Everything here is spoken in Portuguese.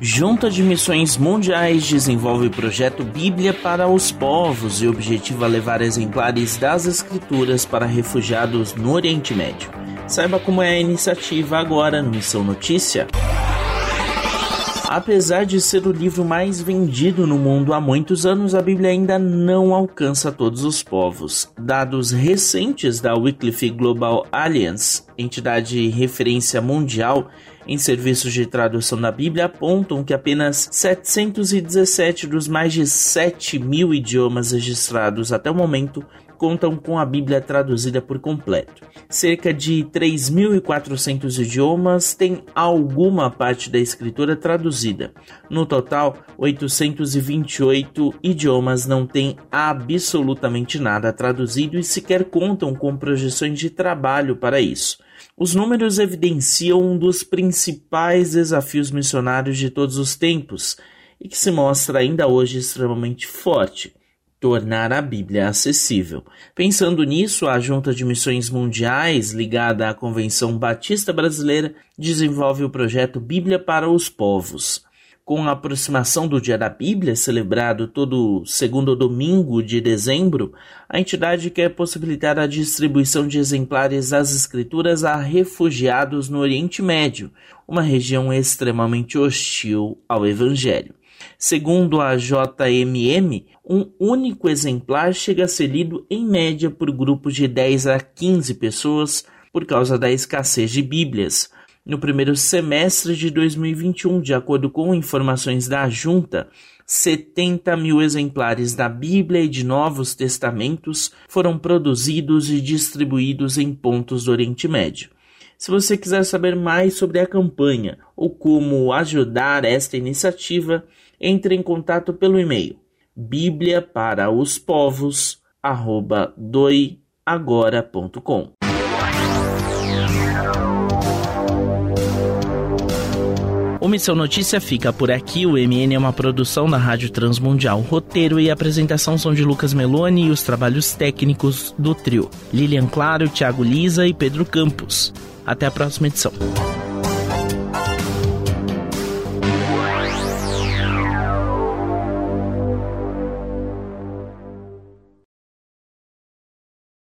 Junta de Missões Mundiais desenvolve o projeto Bíblia para os Povos e objetiva levar exemplares das Escrituras para refugiados no Oriente Médio. Saiba como é a iniciativa agora no Missão Notícia. Apesar de ser o livro mais vendido no mundo há muitos anos, a Bíblia ainda não alcança todos os povos. Dados recentes da Wycliffe Global Alliance, entidade referência mundial em serviços de tradução da Bíblia, apontam que apenas 717 dos mais de 7 mil idiomas registrados até o momento contam com a Bíblia traduzida por completo. Cerca de 3.400 idiomas têm alguma parte da escritura traduzida. No total, 828 idiomas não têm absolutamente nada traduzido e sequer contam com projeções de trabalho para isso. Os números evidenciam um dos principais desafios missionários de todos os tempos e que se mostra ainda hoje extremamente forte tornar a Bíblia acessível. Pensando nisso, a Junta de Missões Mundiais, ligada à Convenção Batista Brasileira, desenvolve o projeto Bíblia para os Povos. Com a aproximação do Dia da Bíblia, celebrado todo segundo domingo de dezembro, a entidade quer possibilitar a distribuição de exemplares das Escrituras a refugiados no Oriente Médio, uma região extremamente hostil ao Evangelho. Segundo a JMM, um único exemplar chega a ser lido em média por grupos de 10 a 15 pessoas por causa da escassez de Bíblias. No primeiro semestre de 2021, de acordo com informações da Junta, 70 mil exemplares da Bíblia e de Novos Testamentos foram produzidos e distribuídos em pontos do Oriente Médio. Se você quiser saber mais sobre a campanha ou como ajudar esta iniciativa, entre em contato pelo e-mail bíblia para os povos doiagora.com. O Missão Notícia fica por aqui. O MN é uma produção da Rádio Transmundial. Roteiro e apresentação são de Lucas Meloni e os trabalhos técnicos do trio. Lilian Claro, Thiago Lisa e Pedro Campos. Até a próxima edição.